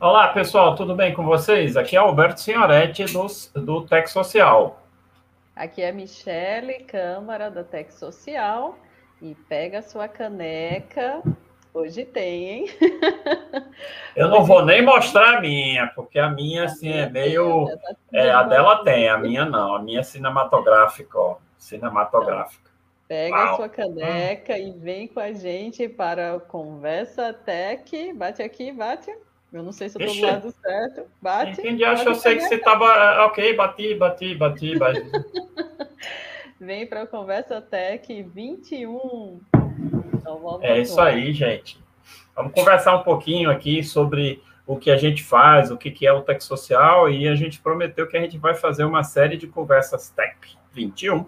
Olá, pessoal, tudo bem com vocês? Aqui é Alberto Senhoretti do, do Tec Social. Aqui é Michele Câmara da Tec Social e pega a sua caneca. Hoje tem, hein? Eu não vou nem mostrar a minha, porque a minha, assim, é meio. Tá é, a dela tem, a minha não. A minha é cinematográfica, ó. Cinematográfica. Pega Uau. a sua caneca hum. e vem com a gente para a Conversa Tech. Bate aqui, bate. Eu não sei se eu estou do lado certo. Bate. Entendi, acho que eu sei que você estava. Ok, bati, bati, bati, bati. Vem para a Conversa Tech 21. Então, é isso aí, gente. Vamos conversar um pouquinho aqui sobre o que a gente faz, o que, que é o Tech Social, e a gente prometeu que a gente vai fazer uma série de conversas Tech 21,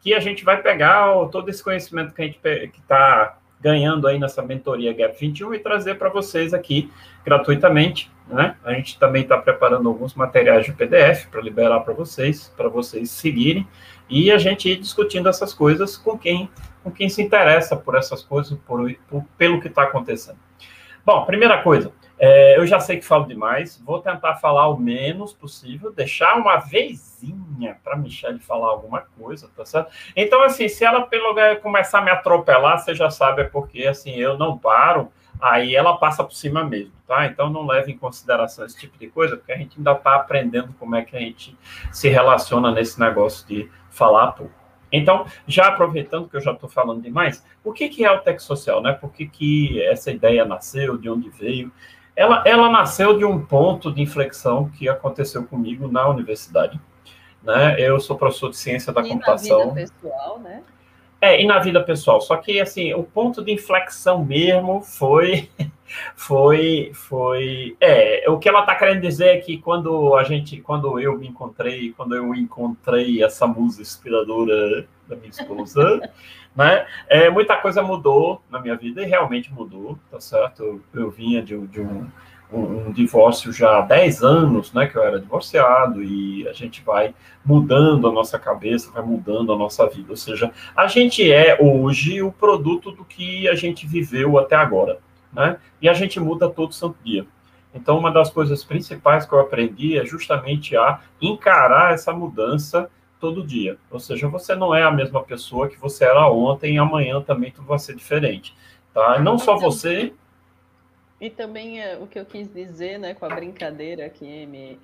que a gente vai pegar todo esse conhecimento que a gente está ganhando aí nessa mentoria Gap 21 e trazer para vocês aqui gratuitamente, né? A gente também está preparando alguns materiais de PDF para liberar para vocês, para vocês seguirem e a gente ir discutindo essas coisas com quem com quem se interessa por essas coisas, por, por pelo que está acontecendo. Bom, primeira coisa, é, eu já sei que falo demais, vou tentar falar o menos possível, deixar uma vezinha para Michelle falar alguma coisa, tá certo? Então, assim, se ela pelo começar a me atropelar, você já sabe, é porque, assim, eu não paro, aí ela passa por cima mesmo, tá? Então, não leve em consideração esse tipo de coisa, porque a gente ainda está aprendendo como é que a gente se relaciona nesse negócio de falar pouco. Então, já aproveitando que eu já estou falando demais, o que, que é o Tech Social, né? Por que, que essa ideia nasceu, de onde veio? ela, ela nasceu de um ponto de inflexão que aconteceu comigo na universidade. Né? Eu sou professor de ciência da e computação. Na vida pessoal, né? É, e na vida pessoal. Só que assim, o ponto de inflexão mesmo foi foi foi é, o que ela está querendo dizer é que quando a gente quando eu me encontrei, quando eu encontrei essa musa inspiradora da minha esposa, né? É, muita coisa mudou na minha vida e realmente mudou, tá certo? Eu, eu vinha de, de um, um, um, divórcio já há 10 anos, né? Que eu era divorciado e a gente vai mudando a nossa cabeça, vai mudando a nossa vida. Ou seja, a gente é hoje o produto do que a gente viveu até agora, né? E a gente muda todo santo dia. Então, uma das coisas principais que eu aprendi é justamente a encarar essa mudança todo dia. Ou seja, você não é a mesma pessoa que você era ontem e amanhã também tudo vai ser diferente. Tá? Não só você. E também é, o que eu quis dizer, né, com a brincadeira aqui, me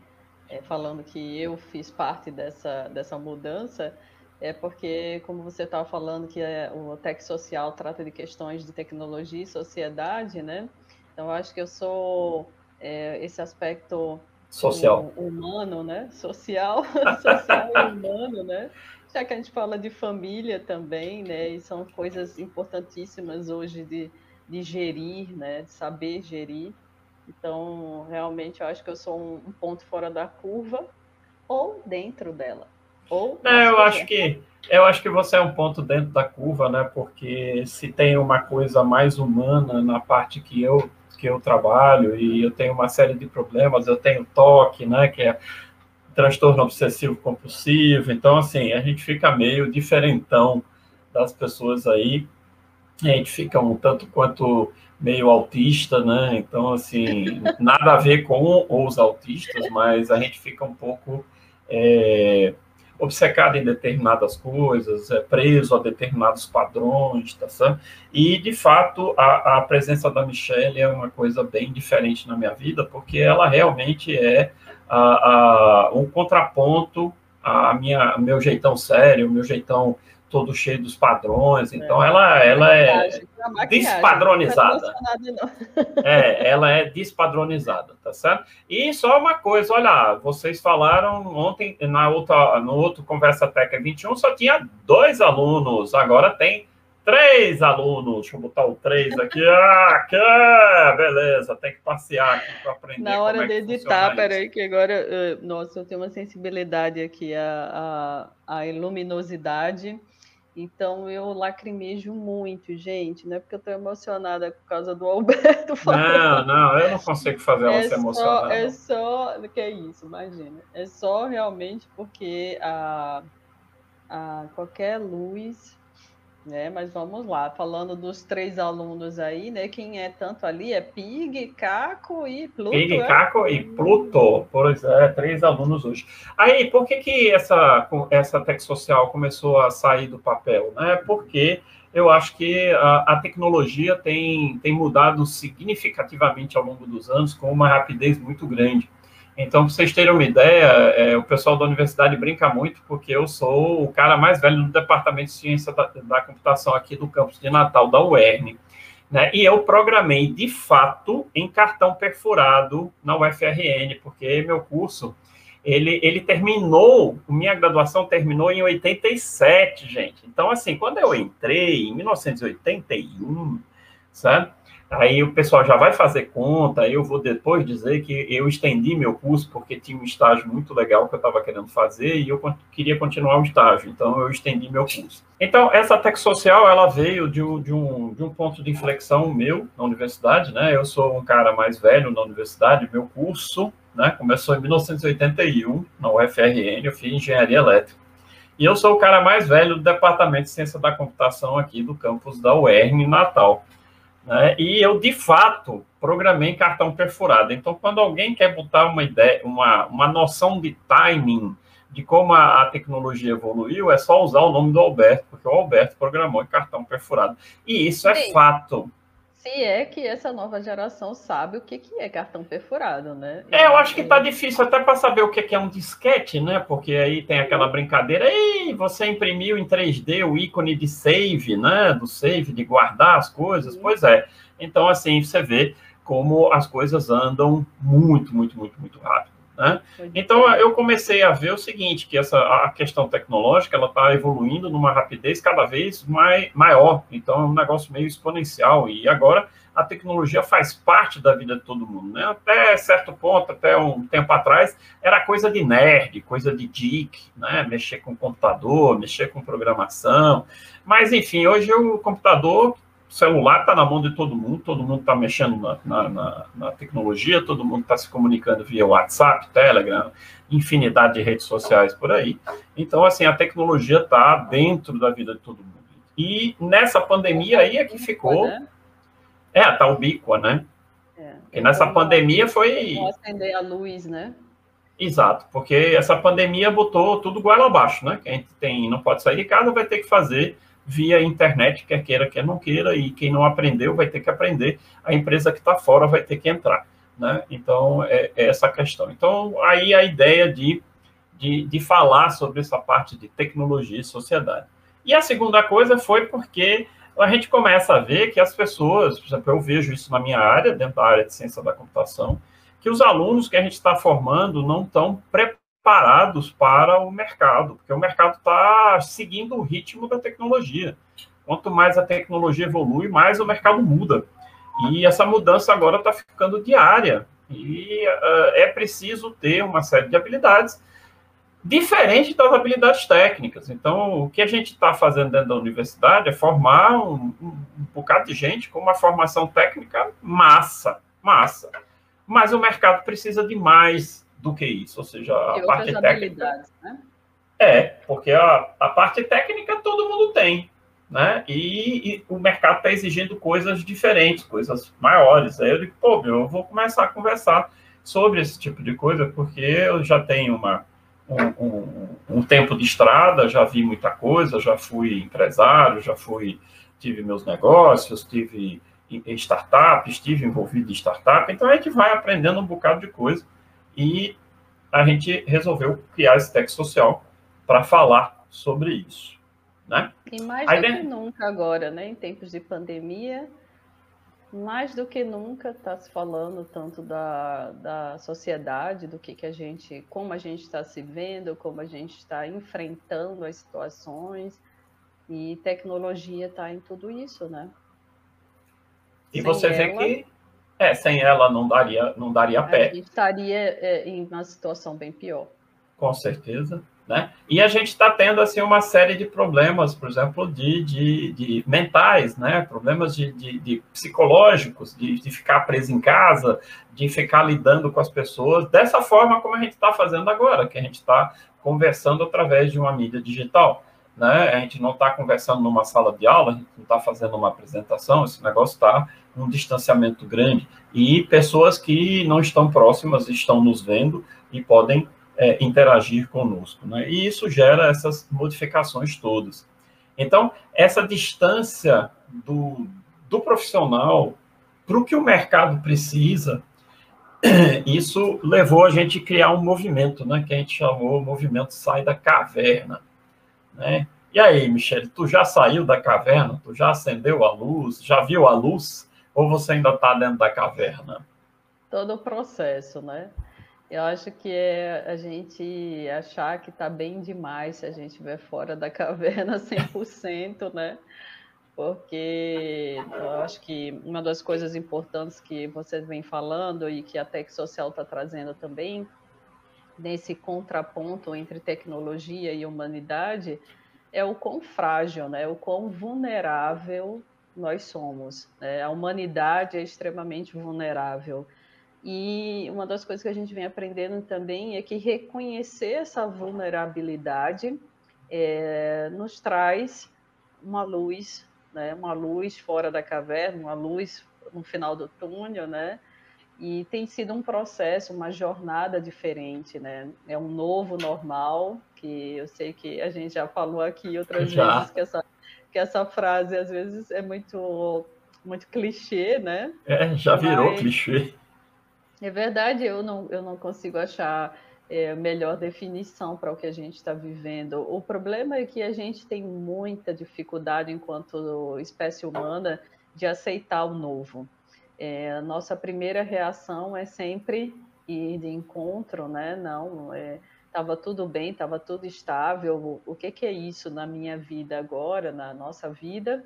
é, falando que eu fiz parte dessa, dessa mudança, é porque, como você estava falando, que é, o Tech Social trata de questões de tecnologia e sociedade, né? Então, eu acho que eu sou é, esse aspecto social. humano, né? Social, social e humano, né? Já que a gente fala de família também, né? E são coisas importantíssimas hoje de, de gerir, né? De saber gerir. Então, realmente, eu acho que eu sou um, um ponto fora da curva ou dentro dela. Ou é, eu acho que eu acho que você é um ponto dentro da curva, né? Porque se tem uma coisa mais humana na parte que eu que eu trabalho e eu tenho uma série de problemas, eu tenho toque, né, que é transtorno obsessivo compulsivo, então assim, a gente fica meio diferentão das pessoas aí, a gente fica um tanto quanto meio autista, né? Então, assim, nada a ver com os autistas, mas a gente fica um pouco é, obcecado em determinadas coisas, é preso a determinados padrões, tá certo? E, de fato, a, a presença da Michelle é uma coisa bem diferente na minha vida, porque ela realmente é a, a, um contraponto a minha meu jeitão sério, meu jeitão todo cheio dos padrões. Então, é. ela, ela é despadronizada. É, ela é despadronizada, tá certo? E só uma coisa, olha, vocês falaram ontem, na outra, no outro Conversa Teca 21, só tinha dois alunos, agora tem três alunos. Deixa eu botar o três aqui. Ah, que, beleza, tem que passear aqui para aprender. Na hora é de editar, peraí, que agora, nossa, eu tenho uma sensibilidade aqui, a, a, a luminosidade então eu lacrimejo muito, gente, não é porque eu estou emocionada por causa do Alberto falando. Não, não, eu não consigo fazer ela é se emocionar. É só, que é isso, imagina. É só realmente porque a, a qualquer luz É, mas vamos lá, falando dos três alunos aí, né? Quem é tanto ali é Pig, Caco e Pluto. Pig, é? Caco e Pluto, pois é, três alunos hoje. Aí, por que que essa, essa tech social começou a sair do papel? Né? Porque eu acho que a, a, tecnologia tem, tem mudado significativamente ao longo dos anos com uma rapidez muito grande. Então, para vocês terem uma ideia, é, o pessoal da universidade brinca muito, porque eu sou o cara mais velho do Departamento de Ciência da, da Computação aqui do campus de Natal, da UERN. Né? E eu programei, de fato, em cartão perfurado na UFRN, porque meu curso, ele, ele terminou, minha graduação terminou em 87, gente. Então, assim, quando eu entrei, em 1981, sabe? Aí o pessoal já vai fazer conta, eu vou depois dizer que eu estendi meu curso porque tinha um estágio muito legal que eu estava querendo fazer e eu queria continuar o estágio, então eu estendi meu curso. Então, essa tech social, ela veio de um, de um, de um ponto de inflexão meu na universidade, né? Eu sou um cara mais velho na universidade, meu curso né, começou em 1981 na UFRN, eu fiz engenharia elétrica. E eu sou o cara mais velho do Departamento de Ciência da Computação aqui do campus da UERN, Natal. Né? E eu, de fato, programei cartão perfurado. Então, quando alguém quer botar uma ideia, uma, uma noção de timing de como a, a, tecnologia evoluiu, é só usar o nome do Alberto, porque o Alberto programou em cartão perfurado. E isso é Sim. fato. Se é que essa nova geração sabe o que, que é cartão perfurado, né? É, eu acho que tá difícil até para saber o que é um disquete, né? Porque aí tem aquela brincadeira, ei, você imprimiu em 3D o ícone de save, né? Do save, de guardar as coisas. Sim. Pois é. Então, assim, você vê como as coisas andam muito, muito, muito, muito rápido. Né? Então, eu comecei a ver o seguinte, que essa, a questão tecnológica ela está evoluindo numa rapidez cada vez mais, maior. Então, é um negócio meio exponencial. E agora, a tecnologia faz parte da vida de todo mundo. Né? Até certo ponto, até um tempo atrás, era coisa de nerd, coisa de geek, né? mexer com computador, mexer com programação. Mas, enfim, hoje o computador celular está na mão de todo mundo, todo mundo está mexendo na, na, na, na, tecnologia, todo mundo está se comunicando via WhatsApp, Telegram, infinidade de redes sociais por aí. Então, assim, a tecnologia está dentro da vida de todo mundo. E nessa pandemia aí é que ficou. Né? É, tá ubíqua, né? É. E nessa pandemia foi. acender a luz, né? Exato, porque essa pandemia botou tudo goela abaixo, né? Quem tem, não pode sair de casa vai ter que fazer via internet, quer queira, quer não queira, e quem não aprendeu vai ter que aprender, a empresa que está fora vai ter que entrar. Né? Então, é, é, essa questão. Então, aí a ideia de, de, de falar sobre essa parte de tecnologia e sociedade. E a segunda coisa foi porque a gente começa a ver que as pessoas, por exemplo, eu vejo isso na minha área, dentro da área de ciência da computação, que os alunos que a gente está formando não estão preparados parados para o mercado, porque o mercado está seguindo o ritmo da tecnologia. Quanto mais a tecnologia evolui, mais o mercado muda. E essa mudança agora está ficando diária. E uh, é preciso ter uma série de habilidades diferente das habilidades técnicas. Então, o que a gente está fazendo dentro da universidade é formar um, um, um bocado de gente com uma formação técnica massa, massa. Mas o mercado precisa de mais do que isso, ou seja, a e parte técnica. Né? É, porque a, a parte técnica todo mundo tem, né? E, e o mercado está exigindo coisas diferentes, coisas maiores. Aí eu digo, pô, meu, eu vou começar a conversar sobre esse tipo de coisa, porque eu já tenho uma, um, um, um, tempo de estrada, já vi muita coisa, já fui empresário, já fui, tive meus negócios, tive startups, estive envolvido em startup, então a gente vai aprendendo um bocado de coisa e a gente resolveu criar esse texto social para falar sobre isso. Né? E mais Aí, do que nunca agora, né, em tempos de pandemia, mais do que nunca está se falando tanto da, da sociedade, do que, que a gente, como a gente está se vendo, como a gente está enfrentando as situações, e tecnologia está em tudo isso, né? E Sem você vê que é, sem ela não daria, não daria pé. A gente estaria é, em uma situação bem pior. Com certeza. Né? E a gente está tendo assim uma série de problemas, por exemplo, de, de, de mentais, né? problemas de, de, de psicológicos, de, de, ficar preso em casa, de ficar lidando com as pessoas dessa forma como a gente está fazendo agora, que a gente está conversando através de uma mídia digital. né? A gente não está conversando numa sala de aula, a gente não está fazendo uma apresentação, esse negócio está um distanciamento grande. E pessoas que não estão próximas estão nos vendo e podem é, interagir conosco, né? E isso gera essas modificações todas. Então, essa distância do, do profissional para o que o mercado precisa, isso levou a gente a criar um movimento, né, que a gente chamou o movimento Sai da Caverna. Né? E aí, Michele, tu já saiu da caverna? Tu já acendeu a luz? Já viu a luz? Ou você ainda está dentro da caverna? Todo o processo, né? Eu acho que é a gente achar que está bem demais se a gente estiver fora da caverna 100%, né? Porque eu acho que uma das coisas importantes que você vem falando e que a Tech Social está trazendo também, nesse contraponto entre tecnologia e humanidade, é o quão frágil, né? o quão vulnerável nós somos. Né? A humanidade é extremamente vulnerável. E uma das coisas que a gente vem aprendendo também é que reconhecer essa vulnerabilidade é, nos traz uma luz, né? uma luz fora da caverna, uma luz no final do túnel, né? E tem sido um processo, uma jornada diferente, né? É um novo normal, que eu sei que a gente já falou aqui outras já. vezes que essa, que essa frase às vezes é muito, muito clichê, né? É, já virou Mas, clichê. É verdade, eu não, eu não consigo achar é, melhor definição para o que a gente está vivendo. O problema é que a gente tem muita dificuldade, enquanto espécie humana, de aceitar o novo. É, a nossa primeira reação é sempre ir de encontro, né? Não, estava tudo bem, estava tudo estável. O que, que é isso na minha vida agora, na nossa vida?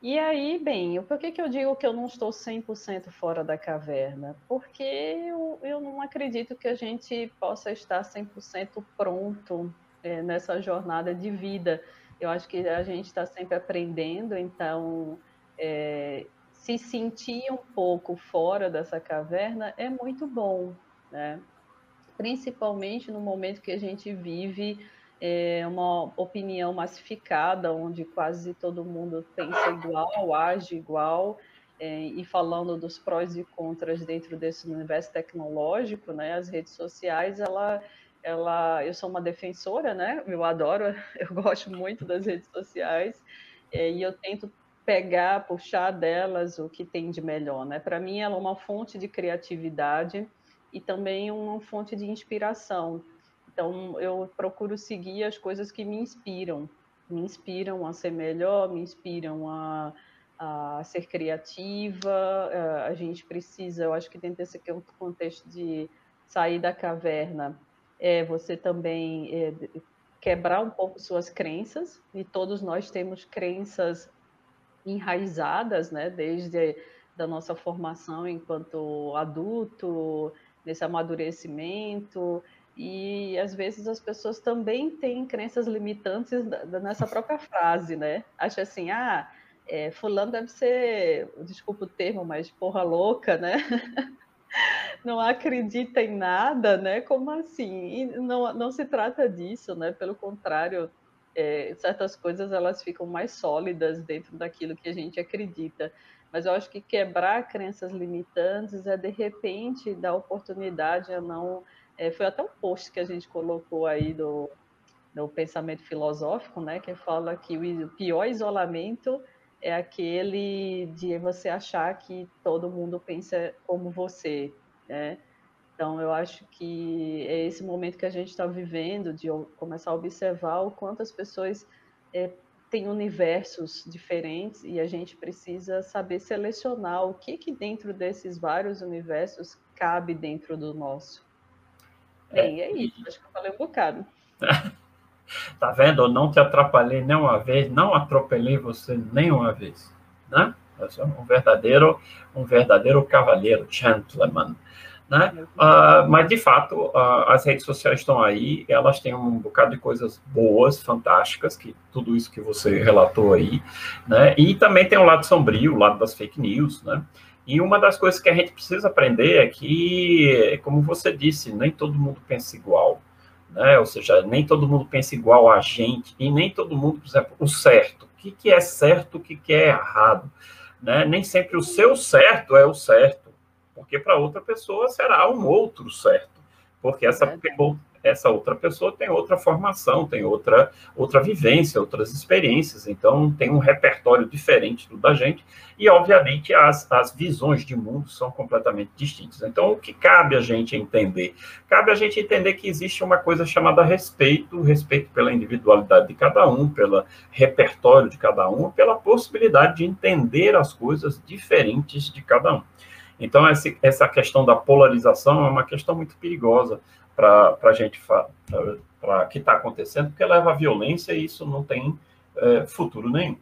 E aí, bem, por que, que eu digo que eu não estou 100% fora da caverna? Porque eu, eu não acredito que a gente possa estar 100% pronto é, nessa jornada de vida. Eu acho que a gente está sempre aprendendo, então é, se sentir um pouco fora dessa caverna é muito bom, né? Principalmente no momento que a gente vive é, uma opinião massificada, onde quase todo mundo pensa igual, age igual, é, e falando dos prós e contras dentro desse universo tecnológico, né? As redes sociais, ela ela, eu sou uma defensora, né? Eu adoro, eu gosto muito das redes sociais é, e eu tento pegar, puxar delas o que tem de melhor, né? Para mim, ela é uma fonte de criatividade e também uma fonte de inspiração. Então, eu procuro seguir as coisas que me inspiram, me inspiram a ser melhor, me inspiram a, a ser criativa. Eh, a gente precisa, eu acho que dentro desse contexto de sair da caverna, é você também é, quebrar um pouco suas crenças, e todos nós temos crenças enraizadas, né, desde da nossa formação enquanto adulto, nesse amadurecimento, e às vezes as pessoas também têm crenças limitantes nessa própria frase, né? Acha assim, ah, é, fulano deve ser, desculpa o termo, mas porra louca, né? não acredita em nada, né? Como assim? E não, não se trata disso, né? Pelo contrário, é, certas coisas elas ficam mais sólidas dentro daquilo que a gente acredita. Mas eu acho que quebrar crenças limitantes é de repente dar oportunidade a não. É, foi até um post que a gente colocou aí do, do pensamento filosófico, né, que fala que o pior isolamento é aquele de você achar que todo mundo pensa como você, né? Então, eu acho que é esse momento que a gente está vivendo, de começar a observar o quanto as pessoas é, têm universos diferentes e a gente precisa saber selecionar o que, que dentro desses vários universos cabe dentro do nosso. Bem, é, é isso, acho que eu falei um bocado. tá vendo? Eu não te atrapalhei nenhuma vez, não atropelei você nenhuma vez, né? Eu sou um verdadeiro, um verdadeiro cavalheiro, gentleman. Né? Uh, mas, de fato, uh, as redes sociais estão aí, elas têm um bocado de coisas boas, fantásticas, que tudo isso que você relatou aí, né? E também tem o lado sombrio, o lado das fake news, né? E uma das coisas que a gente precisa aprender é que, como você disse, nem todo mundo pensa igual, né? Ou seja, nem todo mundo pensa igual a gente, e nem todo mundo, por exemplo, o certo. O que, que é certo, o que, que é errado? Né? Nem sempre o seu certo é o certo, porque para outra pessoa será um outro certo, porque essa essa outra pessoa tem outra formação, tem outra, outra vivência, outras experiências, então tem um repertório diferente do da gente, e obviamente as, as visões de mundo são completamente distintas. Então, o que cabe a gente entender? Cabe a gente entender que existe uma coisa chamada respeito, respeito pela individualidade de cada um, pelo repertório de cada um, pela possibilidade de entender as coisas diferentes de cada um. Então, essa questão da polarização é uma questão muito perigosa, para a gente para que está acontecendo, porque leva à violência e isso não tem é, futuro nenhum.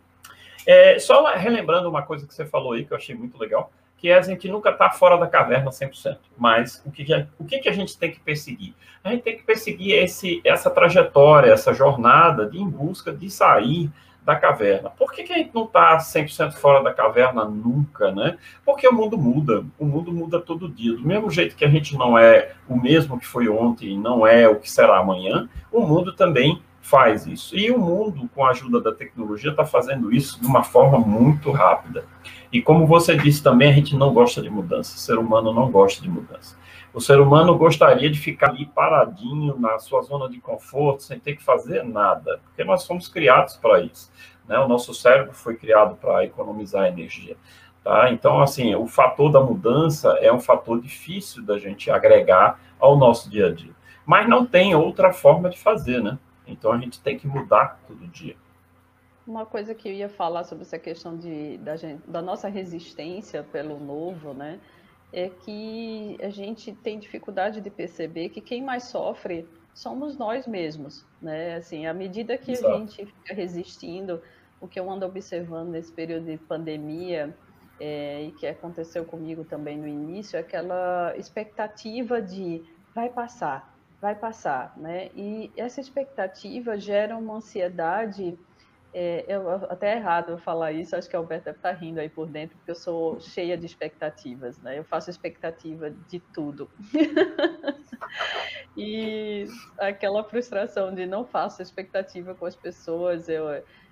É, só relembrando uma coisa que você falou aí, que eu achei muito legal, que é a gente nunca está fora da caverna 100%. Mas o que, o que, que a gente tem que perseguir? A gente tem que perseguir esse, essa trajetória, essa jornada de em busca de sair da caverna. Por que, que a gente não está 100% fora da caverna nunca, né? Porque o mundo muda, o mundo muda todo dia. Do mesmo jeito que a gente não é o mesmo que foi ontem, não é o que será amanhã, o mundo também faz isso. E o mundo, com a ajuda da tecnologia, está fazendo isso de uma forma muito rápida. E como você disse também, a gente não gosta de mudança, o ser humano não gosta de mudança. O ser humano gostaria de ficar ali paradinho na sua zona de conforto, sem ter que fazer nada, porque nós fomos criados para isso. Né? O nosso cérebro foi criado para economizar energia. Tá? Então, assim, o fator da mudança é um fator difícil da gente agregar ao nosso dia a dia. Mas não tem outra forma de fazer, né? Então a gente tem que mudar todo dia. Uma coisa que eu ia falar sobre essa questão de, da, gente, da nossa resistência pelo novo, né? É que a gente tem dificuldade de perceber que quem mais sofre somos nós mesmos, né? Assim, à medida que Exato. a gente fica resistindo, o que eu ando observando nesse período de pandemia é, e que aconteceu comigo também no início, é aquela expectativa de vai passar, vai passar, né? E essa expectativa gera uma ansiedade é, eu, até é errado eu falar isso, acho que a Alberto deve estar rindo aí por dentro, porque eu sou cheia de expectativas, né? Eu faço expectativa de tudo. e aquela frustração de não faço expectativa com as pessoas, eu,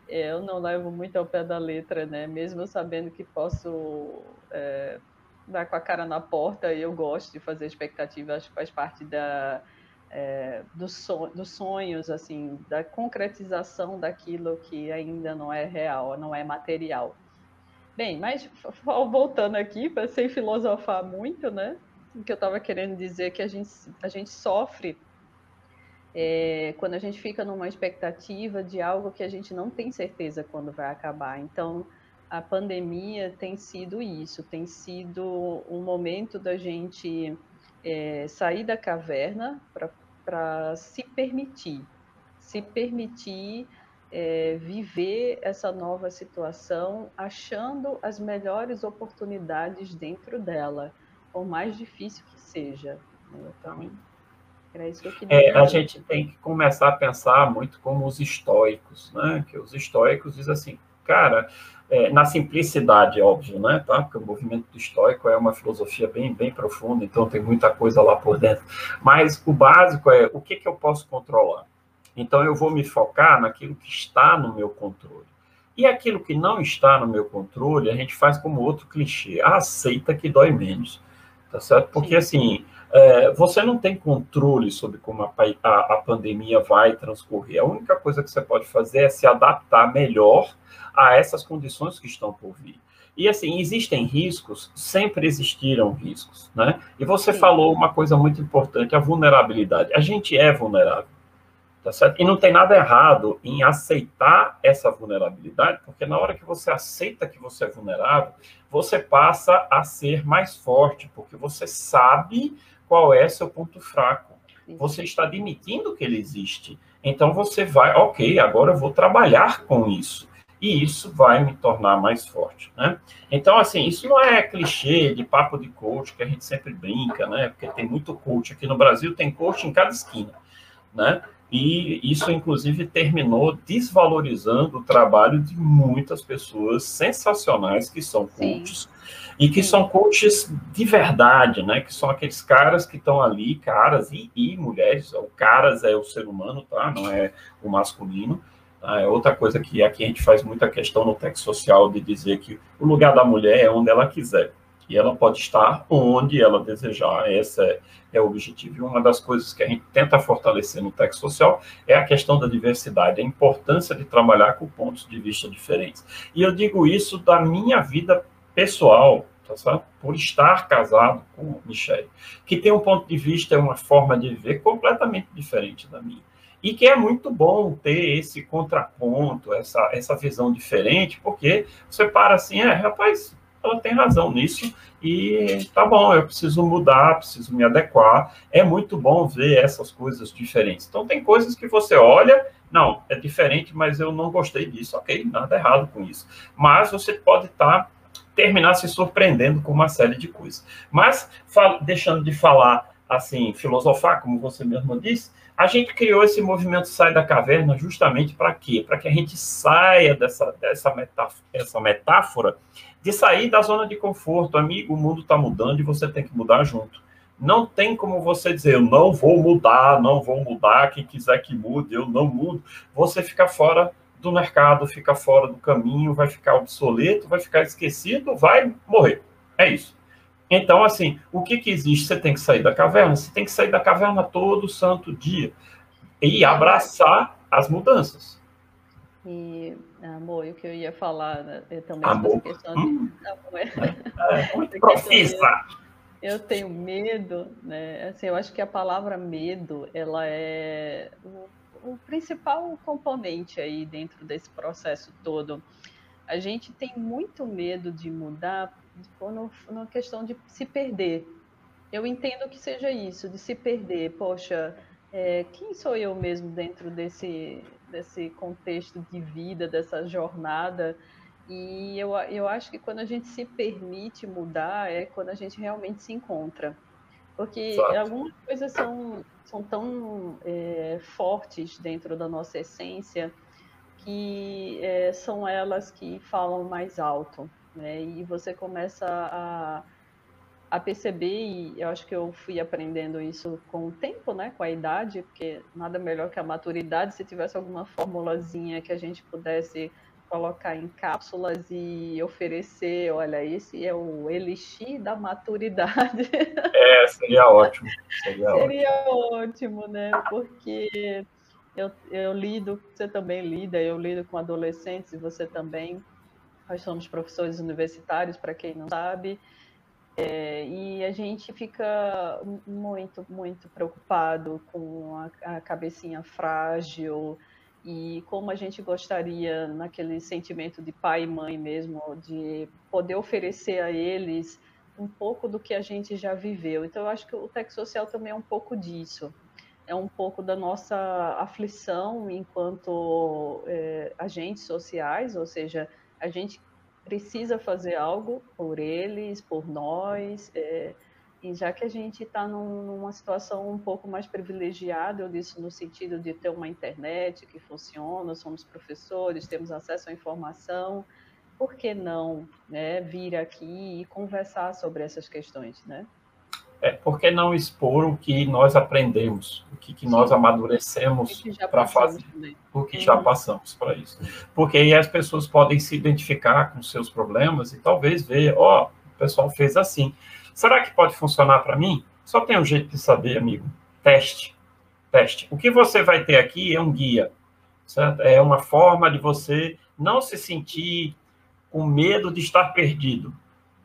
eu não levo muito ao pé da letra, né? Mesmo sabendo que posso é, dar com a cara na porta, eu gosto de fazer expectativa, acho que faz parte da é, dos, son dos sonhos, assim, da concretização daquilo que ainda não é real, não é material. Bem, mas voltando aqui, para sem filosofar muito, né? O que eu estava querendo dizer é que a gente, a gente sofre é, quando a gente fica numa expectativa de algo que a gente não tem certeza quando vai acabar. Então, a pandemia tem sido isso, tem sido um momento da gente é, sair da caverna para se permitir, se permitir é, viver essa nova situação, achando as melhores oportunidades dentro dela, por mais difícil que seja. Né? Então, era isso que eu queria é, A gente tem que começar a pensar muito como os estoicos, né? Que os estoicos dizem assim, cara, é, na simplicidade, óbvio, né? Tá? Porque o movimento estoico é uma filosofia bem, bem profunda, então tem muita coisa lá por dentro. Mas o básico é o que, que eu posso controlar. Então eu vou me focar naquilo que está no meu controle. E aquilo que não está no meu controle, a gente faz como outro clichê, aceita que dói menos. Tá certo? Porque assim, é, você não tem controle sobre como a, a, a pandemia vai transcorrer. A única coisa que você pode fazer é se adaptar melhor a essas condições que estão por vir. E assim, existem riscos, sempre existiram riscos, né? E você Sim. falou uma coisa muito importante, a vulnerabilidade. A gente é vulnerável, tá certo? E não tem nada errado em aceitar essa vulnerabilidade, porque na hora que você aceita que você é vulnerável, você passa a ser mais forte, porque você sabe qual é seu ponto fraco. Você está admitindo que ele existe. Então você vai, ok, agora eu vou trabalhar com isso e isso vai me tornar mais forte, né? Então, assim, isso não é clichê de papo de coach que a gente sempre brinca, né? Porque tem muito coach aqui no Brasil, tem coach em cada esquina, né? E isso, inclusive, terminou desvalorizando o trabalho de muitas pessoas sensacionais que são coaches. Sim. E que são coaches de verdade, né? Que são aqueles caras que estão ali, caras e, e mulheres. O caras é o ser humano, tá? Não é o masculino. Tá? É outra coisa que aqui a gente faz muita questão no texto social de dizer que o lugar da mulher é onde ela quiser e ela pode estar onde ela desejar. Esse é, é, o objetivo. E uma das coisas que a gente tenta fortalecer no texto social é a questão da diversidade, a importância de trabalhar com pontos de vista diferentes. E eu digo isso da minha vida pessoal, tá certo? por estar casado com Michele, que tem um ponto de vista, uma forma de viver completamente diferente da minha. E que é muito bom ter esse contraponto, essa, essa visão diferente, porque você para assim, é, rapaz, ela tem razão nisso e tá bom, eu preciso mudar, preciso me adequar. É muito bom ver essas coisas diferentes. Então, tem coisas que você olha, não, é diferente, mas eu não gostei disso, ok, nada errado com isso. Mas você pode estar. Tá, terminar se surpreendendo com uma série de coisas. Mas, deixando de falar assim, filosofar, como você mesmo disse, a gente criou esse movimento Sai da Caverna justamente para quê? Para que a gente saia dessa, dessa metáfora, essa metáfora de sair da zona de conforto. Amigo, o mundo está mudando e você tem que mudar junto. Não tem como você dizer, eu não vou mudar, não vou mudar, quem quiser que mude, eu não mudo. Você fica fora do mercado, fica fora do caminho, vai ficar obsoleto, vai ficar esquecido, vai morrer. É isso. Então, assim, o que, que existe? Você tem que sair da caverna? Você tem que sair da caverna todo santo dia e abraçar as mudanças. E, amor, o que eu ia falar né, também amor. questão de... Hum. Amor. É, muito profissa! Eu tenho medo, né? Assim, eu acho que a palavra medo, ela é o, principal componente aí dentro desse processo todo. A gente tem muito medo de mudar no, na questão de se perder. Eu entendo que seja isso, de se perder. Poxa, é, quem sou eu mesmo dentro desse, desse contexto de vida, dessa jornada? E eu, eu acho que quando a gente se permite mudar é quando a gente realmente se encontra. Porque Exato. algumas coisas são, são tão é, fortes dentro da nossa essência que é, são elas que falam mais alto né? E você começa a, a perceber, e eu acho que eu fui aprendendo isso com o tempo, né? Com a idade, porque nada melhor que a maturidade. Se tivesse alguma formulazinha que a gente pudesse colocar em cápsulas e oferecer, olha, esse é o elixir da maturidade. É, seria ótimo. Seria, seria ótimo. ótimo, né? Porque eu, eu lido, você também lida, eu lido com adolescentes e você também. Nós somos professores universitários, para quem não sabe, é, e a gente fica muito, muito preocupado com a, a, cabecinha frágil e como a gente gostaria, naquele sentimento de pai e mãe mesmo, de poder oferecer a eles um pouco do que a gente já viveu. Então, eu acho que o Tech Social também é um pouco disso. É um pouco da nossa aflição enquanto é, agentes sociais, ou seja, a gente precisa fazer algo por eles, por nós, é, e já que a gente está num, numa situação um pouco mais privilegiada, eu disse no sentido de ter uma internet que funciona, somos professores, temos acesso à informação, por que não né, vir aqui e conversar sobre essas questões, né? É, por que não expor o que nós aprendemos, o que, que nós amadurecemos para fazer, também. o que uhum. já passamos para isso. Porque aí as pessoas podem se identificar com seus problemas e talvez ver, ó, oh, o pessoal fez assim. Será que pode funcionar para mim? Só tem um jeito de saber, amigo. Teste. Teste. O que você vai ter aqui é um guia, certo? É uma forma de você não se sentir com medo de estar perdido,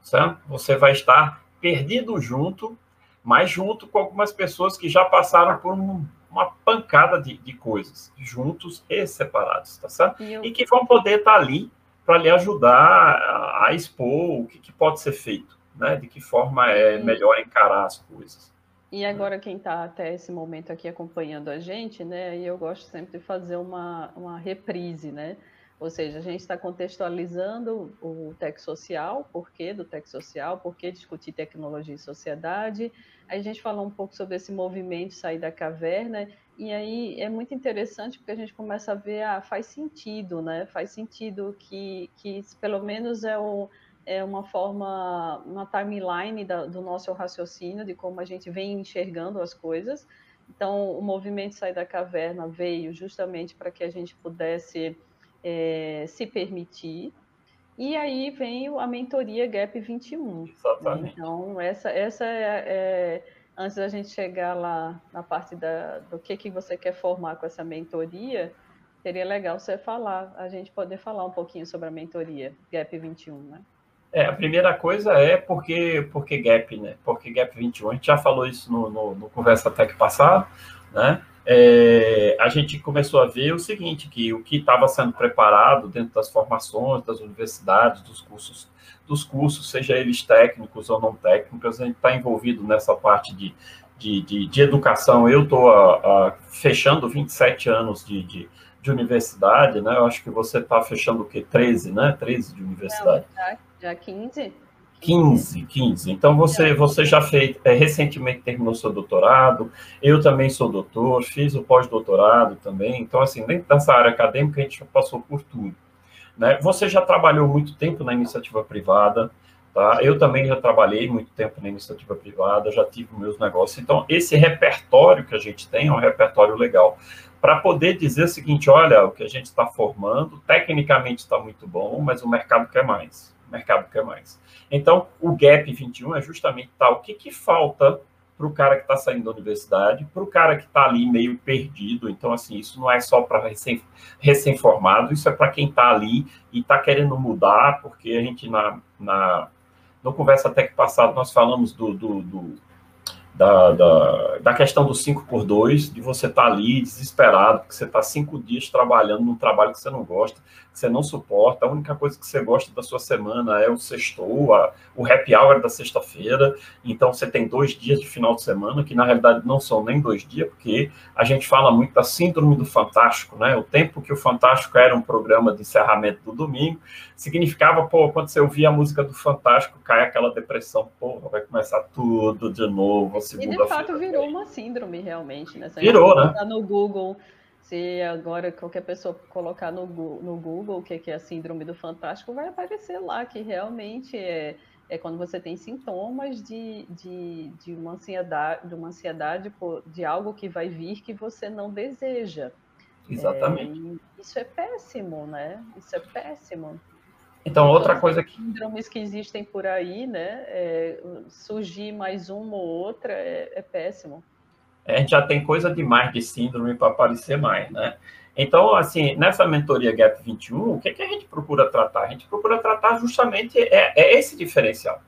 certo? Você vai estar perdido junto mas junto com algumas pessoas que já passaram por um, uma pancada de, de, coisas, juntos e separados, tá certo? E, eu... e que vão poder estar tá ali para lhe ajudar a, a expor o que, que, pode ser feito, né? De que forma é melhor encarar as coisas. E agora quem está até esse momento aqui acompanhando a gente, né? E eu gosto sempre de fazer uma, uma reprise, né? Ou seja, a gente está contextualizando o tech social, por que do tech social, por que discutir tecnologia e sociedade. Aí a gente falou um pouco sobre esse movimento sair da caverna E aí é muito interessante porque a gente começa a ver, ah, faz sentido, né? Faz sentido que, que pelo menos é, o, é uma forma, uma timeline da, do nosso raciocínio, de como a gente vem enxergando as coisas. Então, o movimento Sair da Caverna veio justamente para que a gente pudesse é, se permitir. E aí vem a mentoria Gap 21. Exatamente. Então, essa, essa é, é antes da gente chegar lá na parte da, do que, que você quer formar com essa mentoria, seria legal você falar, a gente poder falar um pouquinho sobre a mentoria Gap 21, né? É, a primeira coisa é porque, porque Gap, né? Porque Gap 21, a gente já falou isso no, no, no Conversa Tech passado, né? É, a gente começou a ver o seguinte, que o que estava sendo preparado dentro das formações, das universidades, dos cursos dos cursos, seja eles técnicos ou não técnicos, a gente está envolvido nessa parte de, de, de, de educação. Eu estou fechando 27 anos de, de, de, universidade, né? Eu acho que você está fechando o quê? 13, né? 13 de universidade. Não, já, já 15? 15, 15. Então você, você já fez, é, recentemente terminou seu doutorado, eu também sou doutor, fiz o pós-doutorado também. Então, assim, dentro dessa área acadêmica, a gente já passou por tudo. Né? Você já trabalhou muito tempo na iniciativa privada, tá? Eu também já trabalhei muito tempo na iniciativa privada, já tive meus negócios. Então, esse repertório que a gente tem é um repertório legal para poder dizer o seguinte: olha, o que a gente está formando, tecnicamente está muito bom, mas o mercado quer mais. Mercado quer mais. Então, o Gap 21 é justamente tal. O que, que falta para o cara que está saindo da universidade, para o cara que está ali meio perdido. Então, assim, isso não é só para recém-formado, isso é para quem está ali e está querendo mudar, porque a gente, na, na, no Conversa Até que passado, nós falamos do, do, do da, da, da, questão do 5 por 2 de você estar tá ali desesperado, porque você está cinco dias trabalhando num trabalho que você não gosta, que você não suporta, a única coisa que você gosta da sua semana é o sextou, a, o happy hour da sexta-feira, então você tem dois dias de final de semana, que na realidade não são nem dois dias, porque a gente fala muito da síndrome do Fantástico, né? O tempo que o Fantástico era um programa de encerramento do domingo, significava, pô, quando você ouvia a música do Fantástico, cai aquela depressão, pô, vai começar tudo de novo, e de fato virou uma síndrome realmente, né? Se virou, né? no Google, se agora qualquer pessoa colocar no, no Google o que é a síndrome do fantástico, vai aparecer lá que realmente é, é quando você tem sintomas de, de, de uma ansiedade, de uma ansiedade por, de algo que vai vir que você não deseja. Exatamente. É, isso é péssimo, né? Isso é péssimo. Então, outra coisa que. Síndromes que existem por aí, né? É, surgir mais uma ou outra é, é péssimo. É, a gente já tem coisa demais de síndrome para aparecer mais, né? Então, assim, nessa mentoria Gap 21, o que, é que a gente procura tratar? A gente procura tratar justamente é, é esse diferencial.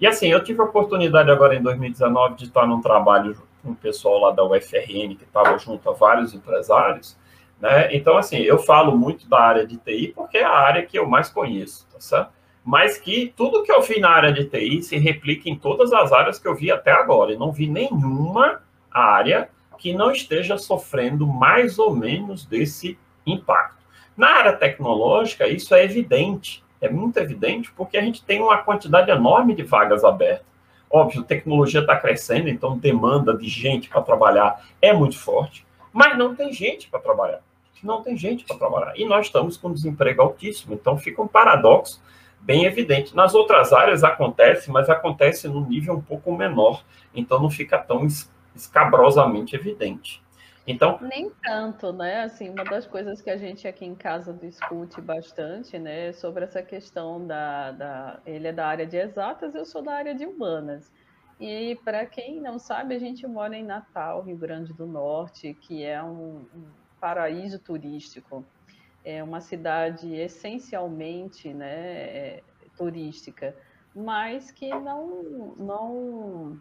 E assim, eu tive a oportunidade agora em 2019 de estar num trabalho com o pessoal lá da UFRN, que estava junto a vários empresários, né? Então, assim, eu falo muito da área de TI porque é a área que eu mais conheço, tá certo? Mas que tudo que eu vi na área de TI se replica em todas as áreas que eu vi até agora. E não vi nenhuma área que não esteja sofrendo mais ou menos desse impacto. Na área tecnológica, isso é evidente, é muito evidente, porque a gente tem uma quantidade enorme de vagas abertas. Óbvio, a tecnologia está crescendo, então demanda de gente para trabalhar é muito forte, mas não tem gente para trabalhar não tem gente para trabalhar. E nós estamos com desemprego altíssimo, então fica um paradoxo bem evidente. Nas outras áreas acontece, mas acontece num nível um pouco menor, então não fica tão escabrosamente evidente. Então, nem tanto, né? Assim, uma das coisas que a gente aqui em casa discute bastante, né, é sobre essa questão da, da ele é da área de exatas, eu sou da área de humanas. E para quem não sabe, a gente mora em Natal, Rio Grande do Norte, que é um paraíso turístico. É uma cidade essencialmente né, é, turística, mas que não, não,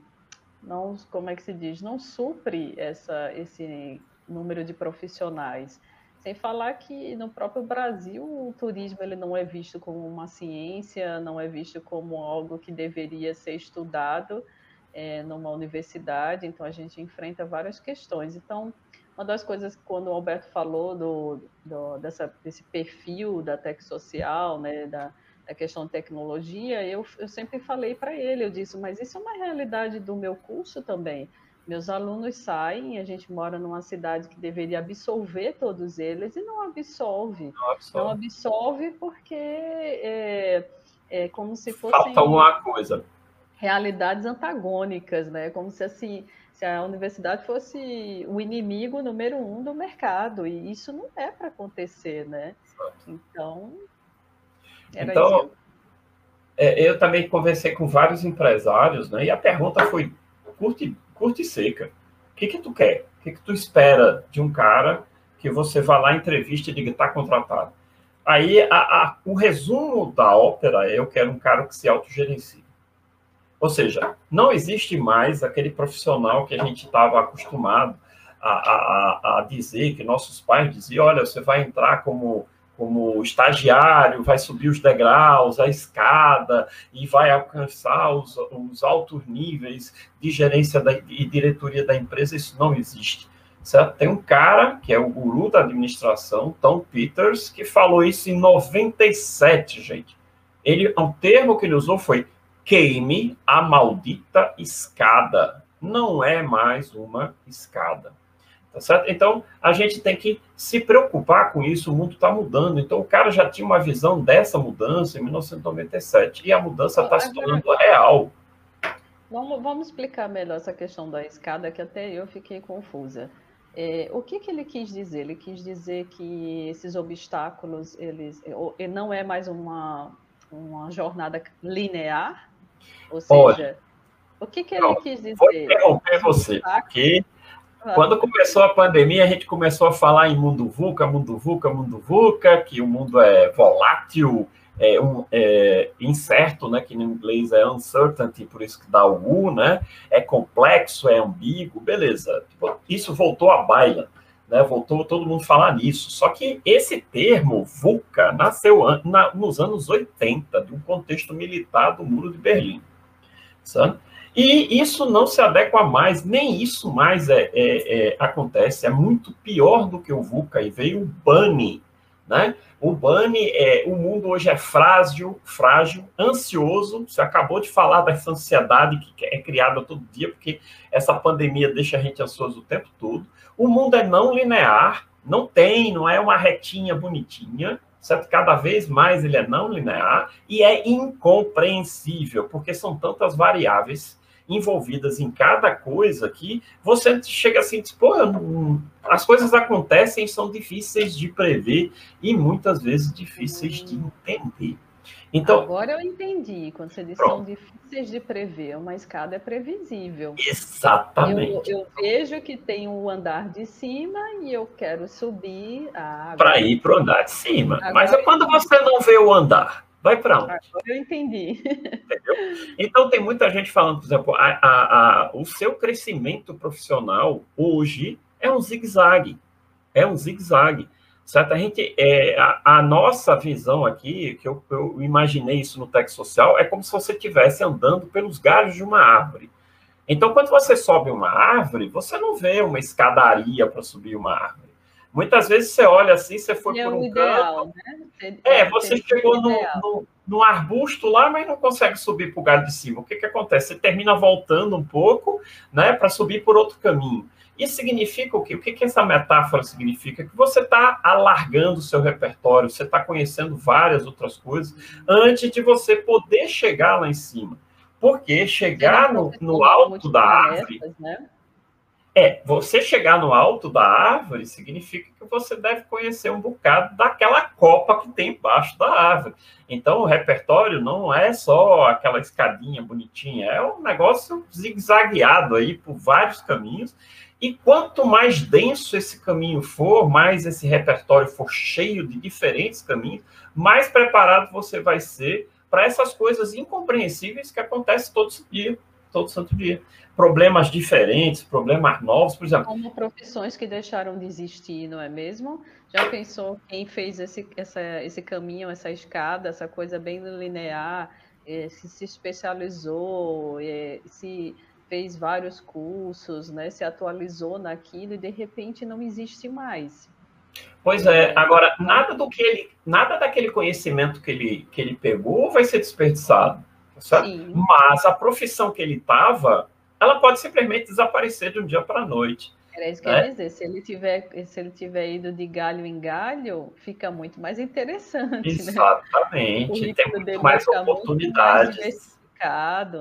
não, como é que se diz, não supre essa, esse número de profissionais. Sem falar que no próprio Brasil o turismo ele não é visto como uma ciência, não é visto como algo que deveria ser estudado é, numa universidade, então a gente enfrenta várias questões. Então, uma das coisas quando o Alberto falou do, do dessa, desse perfil da tech social, né, da, da questão de tecnologia, eu, eu sempre falei para ele, eu disse, mas isso é uma realidade do meu curso também. Meus alunos saem, a gente mora numa cidade que deveria absolver todos eles e não absolve. Não absorve, não absorve porque é, é como se fossem... Falta uma coisa. Realidades antagônicas, né? Como se assim se a universidade fosse o inimigo número um do mercado, e isso não é para acontecer, né? Então, então é, eu também conversei com vários empresários, né? E a pergunta foi curta, curta e seca. O que que tu quer? O que que tu espera de um cara que você vá lá, entrevista e diga, está contratado? Aí, a, a, o resumo da ópera é, eu quero um cara que se autogerencie. Ou seja, não existe mais aquele profissional que a gente estava acostumado a, a, a, dizer, que nossos pais diziam: olha, você vai entrar como, como estagiário, vai subir os degraus, a escada, e vai alcançar os, os altos níveis de gerência da, e diretoria da empresa. Isso não existe. Certo? Tem um cara, que é o guru da administração, Tom Peters, que falou isso em 97, gente. Ele, um termo que ele usou foi queime a maldita escada. Não é mais uma escada. Tá certo? Então, a gente tem que se preocupar com isso, o mundo está mudando. Então, o cara já tinha uma visão dessa mudança em 1997, e a mudança está se tornando real. Vamos, vamos, explicar melhor essa questão da escada, que até eu fiquei confusa. É, o que, que ele quis dizer? Ele quis dizer que esses obstáculos, eles, não é mais uma, uma jornada linear, ou seja, Olha, o que, que ele não, quis dizer? Vou interromper você, porque quando começou a pandemia, a gente começou a falar em mundo VUCA, mundo VUCA, mundo VUCA, que o mundo é volátil, é, um, é incerto, né, que no inglês é uncertainty, por isso que dá o U, né, é complexo, é ambíguo, beleza. Tipo, isso voltou à baila, né, voltou todo mundo falar nisso. Só que esse termo VUCA nasceu na, nos anos 80, de um contexto militar do Muro de Berlim sabe? E isso não se adequa mais, nem isso mais é, é, é, acontece, é muito pior do que o VUCA, e veio o BANI, né? O BANI, é, o mundo hoje é frágil, frágil, ansioso, você acabou de falar dessa ansiedade que é criada todo dia, porque essa pandemia deixa a gente ansioso o tempo todo. O mundo é não linear, não tem, não é uma retinha bonitinha, certo? Cada vez mais ele é não linear e é incompreensível, porque são tantas variáveis envolvidas em cada coisa que você chega assim diz, pô, as coisas acontecem são difíceis de prever e muitas vezes difíceis de entender. Então, Agora eu entendi. Quando você disse que são difíceis de prever, uma escada é previsível. Exatamente. Eu, eu vejo que tem um andar de cima e eu quero subir Para ir para o andar de cima. Agora Mas é quando você não vê o andar. Vai para onde? Agora eu entendi. Entendeu? Então, tem muita gente falando, por exemplo, a, a, a, o seu crescimento profissional hoje é um zigue-zague. É um zigue-zague. Certo? A, gente, é, a, nossa visão aqui, que eu, eu imaginei isso no texto social, é como se você estivesse andando pelos galhos de uma árvore. Então, quando você sobe uma árvore, você não vê uma escadaria para subir uma árvore. Muitas vezes você olha assim, você foi é por um ideal, canto. Né? É, você chegou no, no, no, arbusto lá, mas não consegue subir para o galho de cima. O que, que acontece? Você termina voltando um pouco né, para subir por outro caminho. Isso significa o quê? O que, que essa metáfora significa? Que você está alargando o seu repertório, você está conhecendo várias outras coisas antes de você poder chegar lá em cima. Porque chegar no, no alto da árvore. Né? É, você chegar no alto da árvore significa que você deve conhecer um bocado daquela copa que tem embaixo da árvore. Então, o repertório não é só aquela escadinha bonitinha, é um negócio zigue-zagueado aí por vários caminhos e quanto mais denso esse caminho for, mais esse repertório for cheio de diferentes caminhos, mais preparado você vai ser para essas coisas incompreensíveis que acontecem todo dia, todo santo dia. Problemas diferentes, problemas novos, por exemplo. Como profissões que deixaram de existir, não é mesmo? Já pensou quem fez esse, essa, esse caminho, essa escada, essa coisa bem linear, eh, se, se especializou, eh, se fez vários cursos, né, se atualizou naquilo e de repente não existe mais. Pois é, agora nada do que ele, nada daquele conhecimento que ele, que ele pegou vai ser desperdiçado, Sim. Mas a profissão que ele estava ela pode simplesmente desaparecer de um dia para a noite. Era isso que né? eu ia dizer. Se ele, tiver, se ele tiver ido de galho em galho, fica muito mais interessante. Né? Exatamente. Né? Tem muito mais oportunidades. Muito mais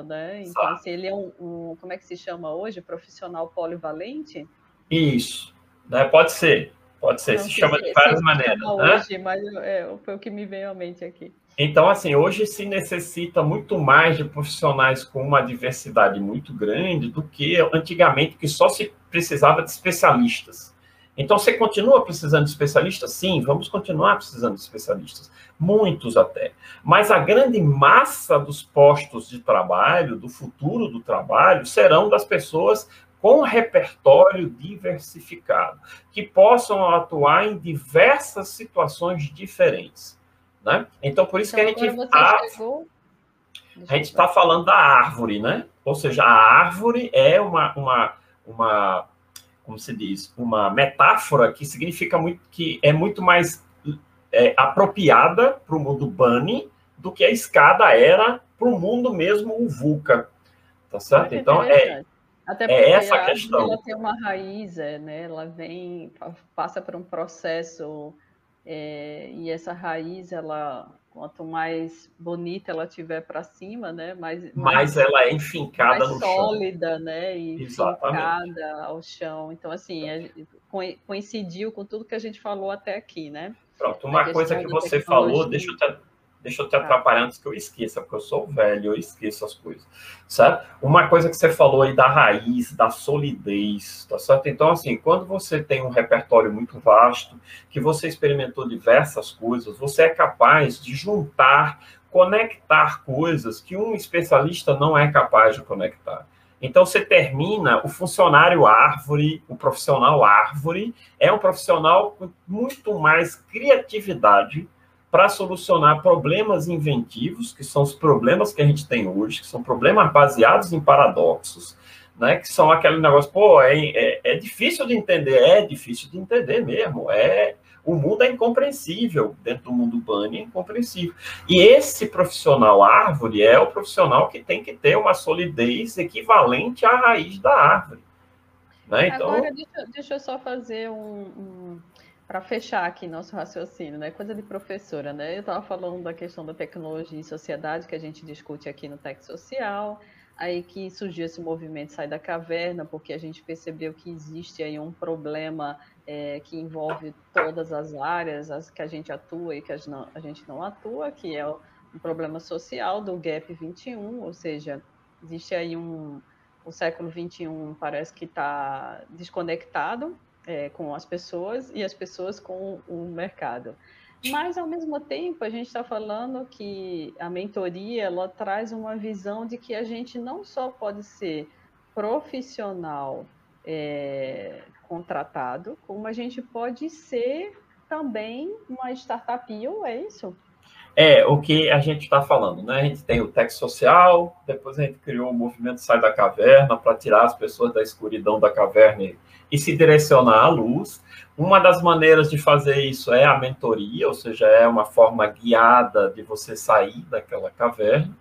né? Então, se ele é um, um, como é que se chama hoje? Profissional polivalente? Isso. Né? Pode ser. Pode ser. Não, se chama de várias maneiras. Né? Hoje, mas é, foi o que me veio à mente aqui. Então, assim, hoje se necessita muito mais de profissionais com uma diversidade muito grande do que antigamente, que só se precisava de especialistas. Então, você continua precisando de especialistas? Sim, vamos continuar precisando de especialistas. Muitos até. Mas a grande massa dos postos de trabalho, do futuro do trabalho, serão das pessoas com repertório diversificado, que possam atuar em diversas situações diferentes. Né? Então, por isso então, que a gente está. A gente está falando da árvore, né? Ou seja, a árvore é uma, uma, uma, como se diz, uma metáfora que significa muito que é muito mais é, apropriada para o mundo Bunny do que a escada era para o mundo mesmo o VUCA. Tá certo? Então, é, até é porque é essa a questão. Ela tem uma raiz, é, né? Ela vem, passa por um processo é, e essa raiz, ela quanto mais bonita ela tiver para cima, né? Mais, mais, mais ela é enfincada no sólida, chão. né? E Exatamente. enfincada ao chão. Então, assim, é, coincidiu com tudo que a gente falou até aqui, né? Pronto, uma coisa que você falou, deixa eu deixa eu te tá. atrapalhar antes que eu esqueça, porque eu sou velho, eu esqueço as coisas, certo? Uma coisa que você falou aí da raiz, da solidez, tá certo? Então, assim, quando você tem um repertório muito vasto, que você experimentou diversas coisas, você é capaz de juntar, conectar coisas que um especialista não é capaz de conectar. Então, você termina o funcionário árvore, o profissional árvore, é um profissional com muito mais criatividade, para solucionar problemas inventivos, que são os problemas que a gente tem hoje, que são problemas baseados em paradoxos, né? Que são aquele negócio, pô, é, é, é difícil de entender, é difícil de entender mesmo, é o mundo é incompreensível, dentro do mundo Bunny é incompreensível. E esse profissional árvore é o profissional que tem que ter uma solidez equivalente à raiz da árvore. Né? Então... Agora, deixa, deixa eu só fazer um, um para fechar aqui nosso raciocínio, né? Coisa de professora, né? Eu estava falando da questão da tecnologia e sociedade que a gente discute aqui no Tec Social, aí que surgiu esse movimento Sai da Caverna, porque a gente percebeu que existe aí um problema é, que envolve todas as áreas, as que a gente atua e que a gente não, a gente não atua, que é um problema social do Gap 21, ou seja, existe aí um... O século 21 parece que está desconectado é, com as pessoas e as pessoas com o mercado. Mas, ao mesmo tempo, a gente está falando que a mentoria ela traz uma visão de que a gente não só pode ser profissional é, contratado, como a gente pode ser também uma startup, é isso? É, o que a gente está falando, né? A gente tem o Tech Social, depois a gente criou o movimento Sai da Caverna para tirar as pessoas da escuridão da caverna e, e se direcionar à luz. Uma das maneiras de fazer isso é a mentoria, ou seja, é uma forma guiada de você sair daquela caverna.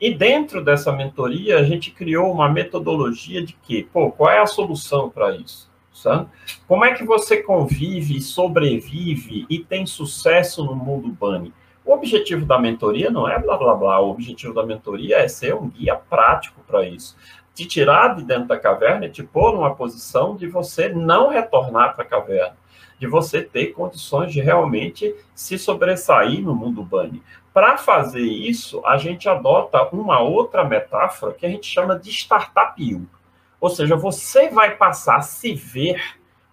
E dentro dessa mentoria, a gente criou uma metodologia de que, pô, qual é a solução para isso? Sabe? Como é que você convive, sobrevive e tem sucesso no mundo bunny? O objetivo da mentoria não é blá blá blá, o objetivo da mentoria é ser um guia prático para isso. Te tirar de dentro da caverna e te pôr numa posição de você não retornar para a caverna, de você ter condições de realmente se sobressair no mundo bunny. Para fazer isso, a gente adota uma outra metáfora que a gente chama de startup you. Ou seja, você vai passar a se ver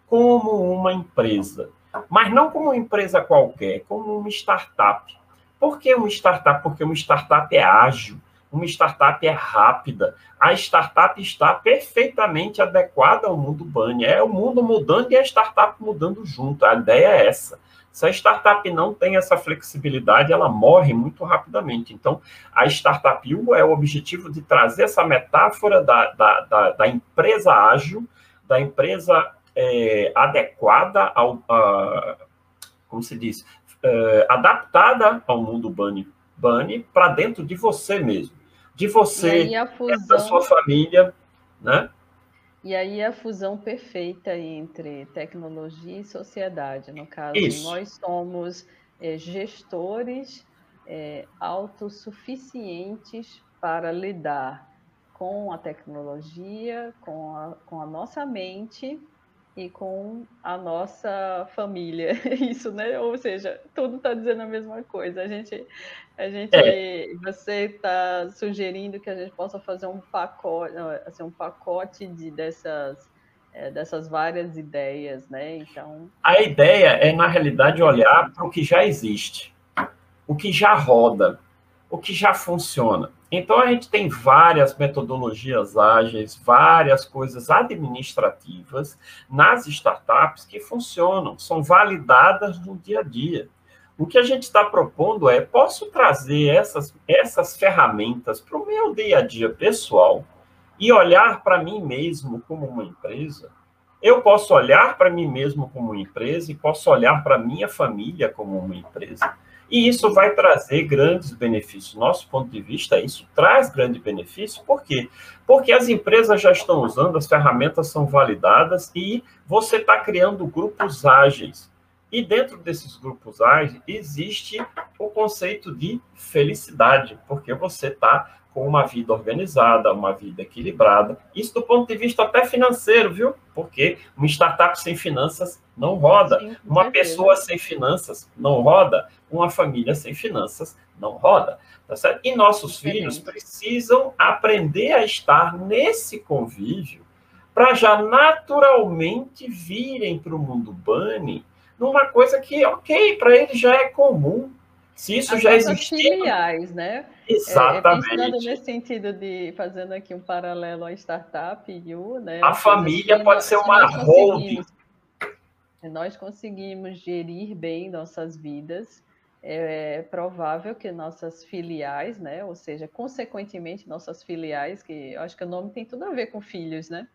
como uma empresa, mas não como uma empresa qualquer, como uma startup por que uma startup? Porque uma startup é ágil, uma startup é rápida. A startup está perfeitamente adequada ao mundo Bunny. É o mundo mudando e a startup mudando junto. A ideia é essa. Se a startup não tem essa flexibilidade, ela morre muito rapidamente. Então, a Startup U é o objetivo de trazer essa metáfora da, da, da, da empresa ágil, da empresa é, adequada ao, a, como se diz, é, adaptada ao mundo Bunny, Para dentro de você mesmo. De você, fusão... da sua família, né? E aí a fusão perfeita entre tecnologia e sociedade. No caso, Isso. nós somos é, gestores é, autossuficientes para lidar com a tecnologia, com a, com a nossa mente e com a nossa família. Isso, né? Ou seja, tudo está dizendo a mesma coisa. A gente, a gente, é. você está sugerindo que a gente possa fazer um pacote, assim, um pacote de dessas é, dessas várias ideias, né? Então, a ideia é na realidade olhar para o que já existe, o que já roda, o que já funciona. Então, a gente tem várias metodologias ágeis, várias coisas administrativas nas startups que funcionam, são validadas no dia a dia. O que a gente está propondo é: posso trazer essas, essas ferramentas para o meu dia a dia pessoal e olhar para mim mesmo como uma empresa? Eu posso olhar para mim mesmo como uma empresa e posso olhar para minha família como uma empresa. E isso vai trazer grandes benefícios. Nosso ponto de vista, isso traz grande benefício. Por quê? Porque as empresas já estão usando, as ferramentas são validadas e você está criando grupos ágeis. E dentro desses grupos ágeis existe o conceito de felicidade, porque você está com uma vida organizada, uma vida equilibrada. Isso do ponto de vista até financeiro, viu? Porque uma startup sem finanças não roda. Sim, uma pessoa sem finanças não roda. Uma família sem finanças não roda. Tá certo? E nossos filhos precisam aprender a estar nesse convívio para já naturalmente virem para o mundo bunny numa coisa que, ok, para eles já é comum. Se isso As já existe. filiais, né? Exatamente. É, pensando nesse sentido de fazendo aqui um paralelo à startup, you, né? A família pode ser uma holding. Nós conseguimos gerir bem nossas vidas. É, é provável que nossas filiais, né? Ou seja, consequentemente nossas filiais, que eu acho que o nome tem tudo a ver com filhos, né?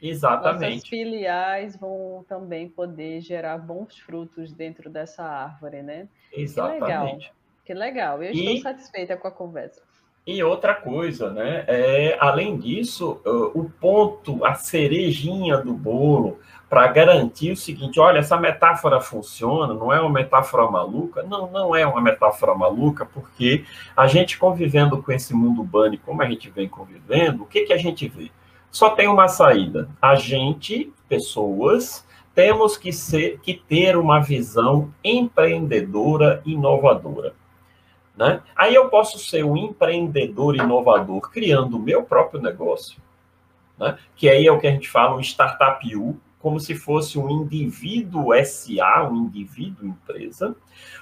Exatamente. Nossas filiais vão também poder gerar bons frutos dentro dessa árvore, né? Exatamente. Que legal. Que legal. Eu e, estou satisfeita com a conversa. E outra coisa, né? É, além disso, o ponto, a cerejinha do bolo, para garantir o seguinte: olha, essa metáfora funciona, não é uma metáfora maluca? Não, não é uma metáfora maluca, porque a gente convivendo com esse mundo bunny, como a gente vem convivendo, o que, que a gente vê? Só tem uma saída. A gente, pessoas, temos que, ser, que ter uma visão empreendedora inovadora. Né? Aí eu posso ser um empreendedor inovador criando o meu próprio negócio, né? que aí é o que a gente fala, um startup U, como se fosse um indivíduo SA, um indivíduo empresa,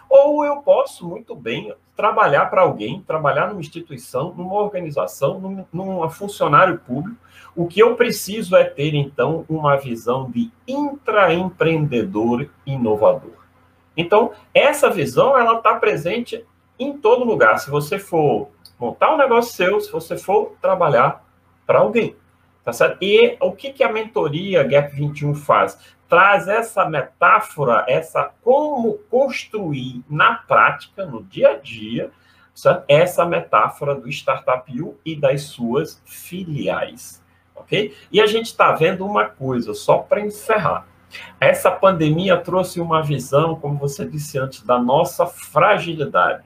ou eu posso muito bem trabalhar para alguém, trabalhar numa instituição, numa organização, num, num funcionário público. O que eu preciso é ter, então, uma visão de intraempreendedor inovador. Então, essa visão, ela está presente em todo lugar. Se você for montar um negócio seu, se você for trabalhar para alguém. Tá certo? E o que, que a mentoria Gap 21 faz? Traz essa metáfora, essa como construir na prática, no dia a dia, certo? essa metáfora do Startup U e das suas filiais. Ok? E a gente está vendo uma coisa, só para encerrar. Essa pandemia trouxe uma visão, como você disse antes, da nossa fragilidade.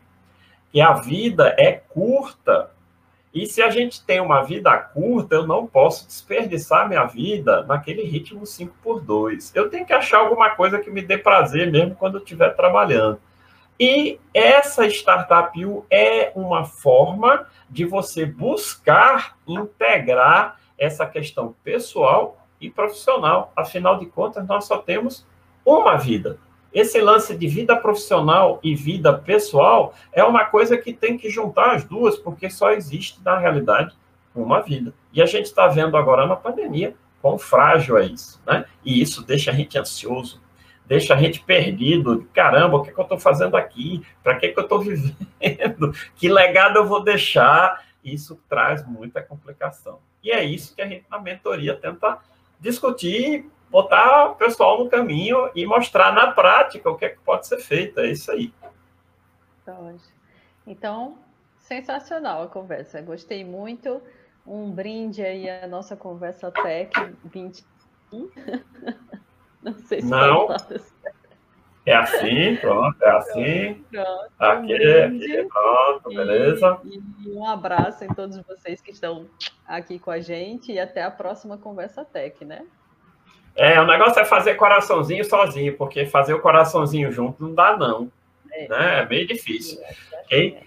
Que a vida é curta e se a gente tem uma vida curta, eu não posso desperdiçar minha vida naquele ritmo 5 por 2 Eu tenho que achar alguma coisa que me dê prazer mesmo quando eu estiver trabalhando. E essa Startup U é uma forma de você buscar integrar essa questão pessoal e profissional. Afinal de contas, nós só temos uma vida. Esse lance de vida profissional e vida pessoal é uma coisa que tem que juntar as duas, porque só existe, na realidade, uma vida. E a gente está vendo agora na pandemia quão frágil é isso, né? E isso deixa a gente ansioso, deixa a gente perdido. Caramba, o que, é que eu estou fazendo aqui? Para que, é que eu estou vivendo? Que legado eu vou deixar? Isso traz muita complicação. E é isso que a gente, na mentoria, tenta discutir botar o pessoal no caminho e mostrar na prática o que, é que pode ser feito. É isso aí. Então, sensacional a conversa. Gostei muito. um brinde aí à nossa conversa Tech 21. Não sei se Não. É assim, pronto, é assim. Pronto, aqui, um aqui, pronto, beleza. E, e, um abraço em todos vocês que estão aqui com a gente e até a próxima Conversa Tech, né? É, o negócio é fazer coraçãozinho sozinho, porque fazer o coraçãozinho junto não dá, não. É, né? é meio difícil. É, ok?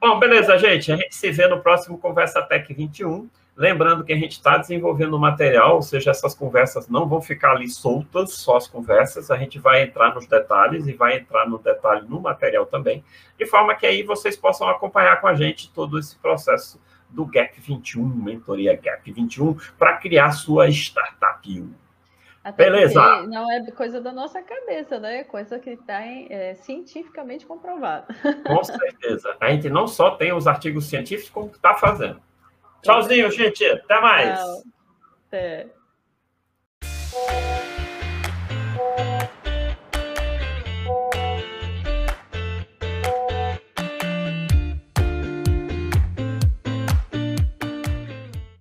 Bom, beleza, gente. A gente se vê no próximo Conversa Tech 21. Lembrando que a gente está desenvolvendo material, ou seja, essas conversas não vão ficar ali soltas, só as conversas, a gente vai entrar nos detalhes e vai entrar no detalhe no material também, de forma que aí vocês possam acompanhar com a gente todo esse processo do Gap 21, mentoria Gap 21, para criar sua startup. Até Beleza. Não é coisa da nossa cabeça, né? É coisa que está é, cientificamente comprovada. Com certeza. A gente não só tem os artigos científicos, como está fazendo. Tchauzinho, gente. Até mais. Tchau. Até.